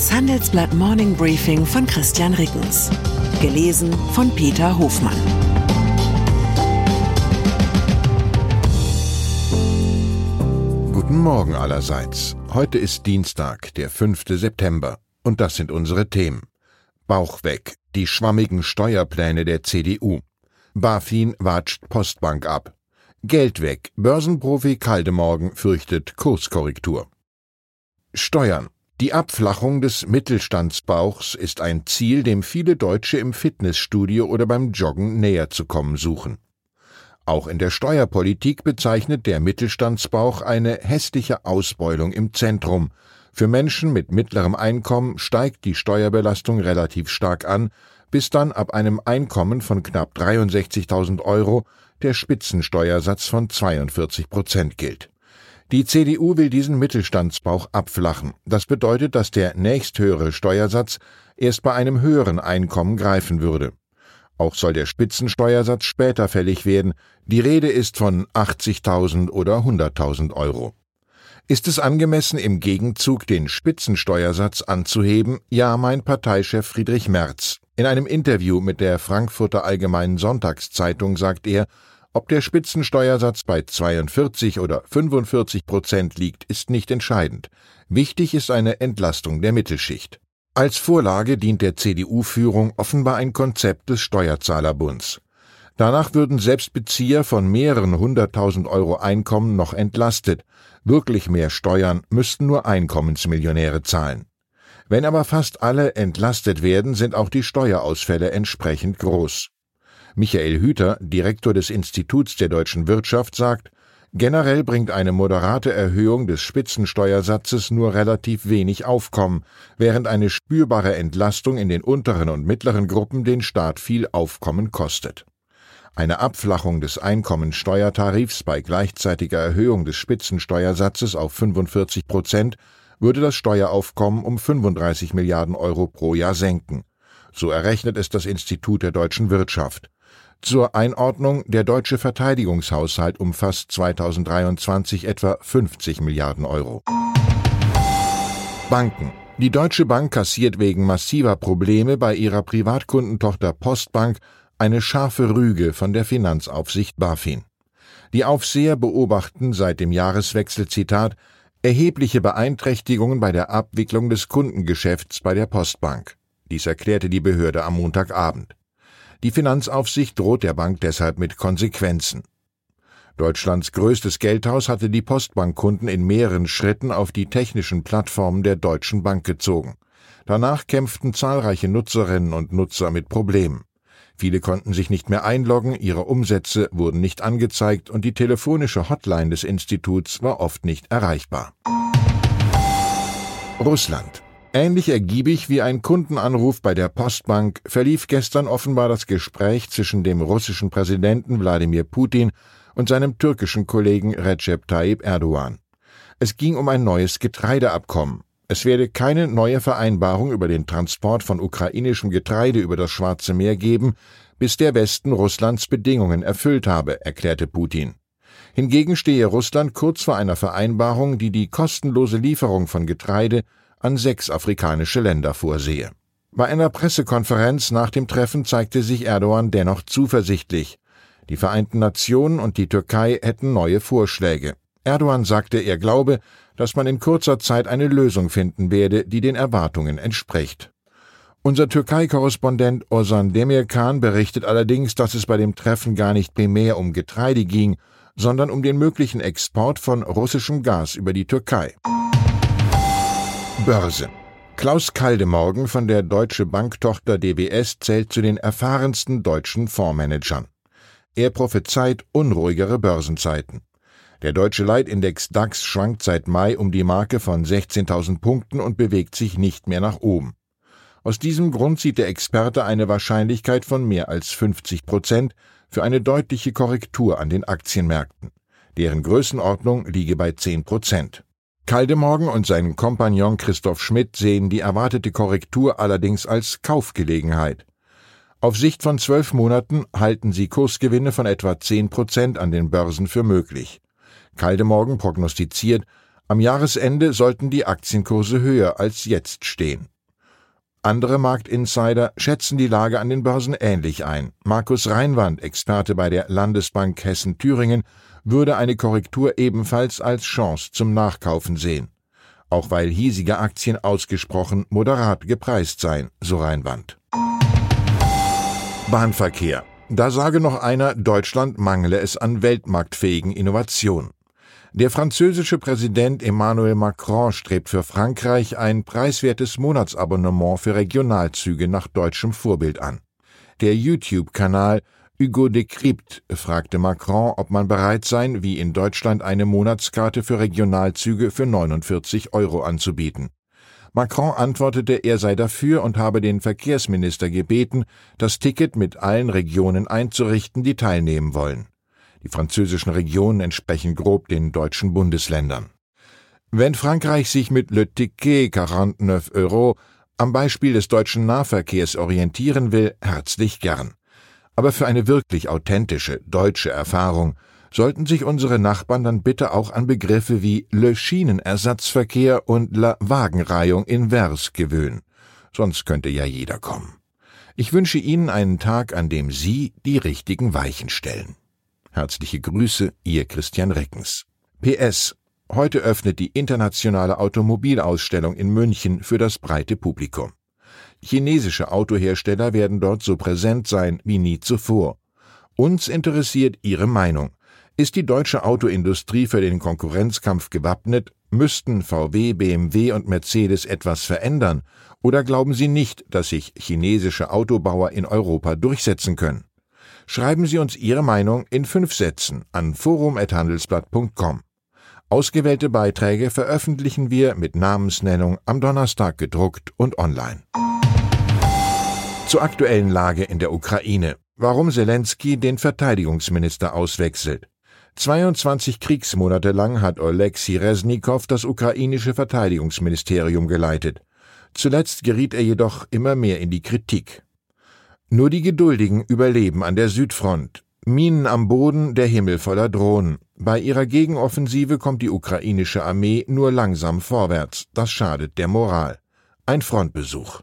Das Handelsblatt Morning Briefing von Christian Rickens. Gelesen von Peter Hofmann. Guten Morgen allerseits. Heute ist Dienstag, der 5. September. Und das sind unsere Themen. Bauch weg. Die schwammigen Steuerpläne der CDU. BaFin watscht Postbank ab. Geld weg. Börsenprofi Kaldemorgen fürchtet Kurskorrektur. Steuern. Die Abflachung des Mittelstandsbauchs ist ein Ziel, dem viele Deutsche im Fitnessstudio oder beim Joggen näher zu kommen suchen. Auch in der Steuerpolitik bezeichnet der Mittelstandsbauch eine hässliche Ausbeulung im Zentrum. Für Menschen mit mittlerem Einkommen steigt die Steuerbelastung relativ stark an, bis dann ab einem Einkommen von knapp 63.000 Euro der Spitzensteuersatz von 42 Prozent gilt. Die CDU will diesen Mittelstandsbauch abflachen. Das bedeutet, dass der nächsthöhere Steuersatz erst bei einem höheren Einkommen greifen würde. Auch soll der Spitzensteuersatz später fällig werden. Die Rede ist von 80.000 oder 100.000 Euro. Ist es angemessen, im Gegenzug den Spitzensteuersatz anzuheben? Ja, mein Parteichef Friedrich Merz. In einem Interview mit der Frankfurter Allgemeinen Sonntagszeitung sagt er, ob der Spitzensteuersatz bei 42 oder 45 Prozent liegt, ist nicht entscheidend. Wichtig ist eine Entlastung der Mittelschicht. Als Vorlage dient der CDU-Führung offenbar ein Konzept des Steuerzahlerbunds. Danach würden selbst Bezieher von mehreren hunderttausend Euro Einkommen noch entlastet. Wirklich mehr Steuern müssten nur Einkommensmillionäre zahlen. Wenn aber fast alle entlastet werden, sind auch die Steuerausfälle entsprechend groß. Michael Hüter, Direktor des Instituts der deutschen Wirtschaft, sagt, generell bringt eine moderate Erhöhung des Spitzensteuersatzes nur relativ wenig Aufkommen, während eine spürbare Entlastung in den unteren und mittleren Gruppen den Staat viel Aufkommen kostet. Eine Abflachung des Einkommensteuertarifs bei gleichzeitiger Erhöhung des Spitzensteuersatzes auf 45 Prozent würde das Steueraufkommen um 35 Milliarden Euro pro Jahr senken. So errechnet es das Institut der deutschen Wirtschaft. Zur Einordnung, der deutsche Verteidigungshaushalt umfasst 2023 etwa 50 Milliarden Euro. Banken. Die Deutsche Bank kassiert wegen massiver Probleme bei ihrer Privatkundentochter Postbank eine scharfe Rüge von der Finanzaufsicht BaFin. Die Aufseher beobachten seit dem Jahreswechsel Zitat erhebliche Beeinträchtigungen bei der Abwicklung des Kundengeschäfts bei der Postbank. Dies erklärte die Behörde am Montagabend. Die Finanzaufsicht droht der Bank deshalb mit Konsequenzen. Deutschlands größtes Geldhaus hatte die Postbankkunden in mehreren Schritten auf die technischen Plattformen der Deutschen Bank gezogen. Danach kämpften zahlreiche Nutzerinnen und Nutzer mit Problemen. Viele konnten sich nicht mehr einloggen, ihre Umsätze wurden nicht angezeigt und die telefonische Hotline des Instituts war oft nicht erreichbar. Russland Ähnlich ergiebig wie ein Kundenanruf bei der Postbank verlief gestern offenbar das Gespräch zwischen dem russischen Präsidenten Wladimir Putin und seinem türkischen Kollegen Recep Tayyip Erdogan. Es ging um ein neues Getreideabkommen. Es werde keine neue Vereinbarung über den Transport von ukrainischem Getreide über das Schwarze Meer geben, bis der Westen Russlands Bedingungen erfüllt habe, erklärte Putin. Hingegen stehe Russland kurz vor einer Vereinbarung, die die kostenlose Lieferung von Getreide an sechs afrikanische Länder vorsehe. Bei einer Pressekonferenz nach dem Treffen zeigte sich Erdogan dennoch zuversichtlich. Die Vereinten Nationen und die Türkei hätten neue Vorschläge. Erdogan sagte, er glaube, dass man in kurzer Zeit eine Lösung finden werde, die den Erwartungen entspricht. Unser Türkei-Korrespondent Ozan Demirkan berichtet allerdings, dass es bei dem Treffen gar nicht primär um Getreide ging, sondern um den möglichen Export von russischem Gas über die Türkei. Börse. Klaus Kaldemorgen von der Deutsche Banktochter DWS zählt zu den erfahrensten deutschen Fondsmanagern. Er prophezeit unruhigere Börsenzeiten. Der deutsche Leitindex DAX schwankt seit Mai um die Marke von 16.000 Punkten und bewegt sich nicht mehr nach oben. Aus diesem Grund sieht der Experte eine Wahrscheinlichkeit von mehr als 50 Prozent für eine deutliche Korrektur an den Aktienmärkten. Deren Größenordnung liege bei 10 Prozent. Kaldemorgen und sein Kompagnon Christoph Schmidt sehen die erwartete Korrektur allerdings als Kaufgelegenheit. Auf Sicht von zwölf Monaten halten sie Kursgewinne von etwa zehn Prozent an den Börsen für möglich. Kaldemorgen prognostiziert, Am Jahresende sollten die Aktienkurse höher als jetzt stehen. Andere Marktinsider schätzen die Lage an den Börsen ähnlich ein. Markus Reinwand, Experte bei der Landesbank Hessen-Thüringen, würde eine Korrektur ebenfalls als Chance zum Nachkaufen sehen. Auch weil hiesige Aktien ausgesprochen moderat gepreist seien, so Reinwand. Bahnverkehr. Da sage noch einer, Deutschland mangle es an weltmarktfähigen Innovationen. Der französische Präsident Emmanuel Macron strebt für Frankreich ein preiswertes Monatsabonnement für Regionalzüge nach deutschem Vorbild an. Der YouTube-Kanal Hugo Decrypt fragte Macron, ob man bereit sei, wie in Deutschland eine Monatskarte für Regionalzüge für 49 Euro anzubieten. Macron antwortete, er sei dafür und habe den Verkehrsminister gebeten, das Ticket mit allen Regionen einzurichten, die teilnehmen wollen. Die französischen Regionen entsprechen grob den deutschen Bundesländern. Wenn Frankreich sich mit Le Ticket 49 Euro am Beispiel des deutschen Nahverkehrs orientieren will, herzlich gern. Aber für eine wirklich authentische deutsche Erfahrung sollten sich unsere Nachbarn dann bitte auch an Begriffe wie Le Schienenersatzverkehr und La Wagenreihung in Vers gewöhnen. Sonst könnte ja jeder kommen. Ich wünsche Ihnen einen Tag, an dem Sie die richtigen Weichen stellen. Herzliche Grüße, Ihr Christian Reckens. PS. Heute öffnet die internationale Automobilausstellung in München für das breite Publikum. Chinesische Autohersteller werden dort so präsent sein wie nie zuvor. Uns interessiert Ihre Meinung. Ist die deutsche Autoindustrie für den Konkurrenzkampf gewappnet? Müssten VW, BMW und Mercedes etwas verändern? Oder glauben Sie nicht, dass sich chinesische Autobauer in Europa durchsetzen können? Schreiben Sie uns Ihre Meinung in fünf Sätzen an forum.handelsblatt.com. Ausgewählte Beiträge veröffentlichen wir mit Namensnennung am Donnerstag gedruckt und online. Zur aktuellen Lage in der Ukraine. Warum Zelensky den Verteidigungsminister auswechselt. 22 Kriegsmonate lang hat Oleksiy Resnikow das ukrainische Verteidigungsministerium geleitet. Zuletzt geriet er jedoch immer mehr in die Kritik. Nur die Geduldigen überleben an der Südfront. Minen am Boden, der Himmel voller Drohnen. Bei ihrer Gegenoffensive kommt die ukrainische Armee nur langsam vorwärts. Das schadet der Moral. Ein Frontbesuch.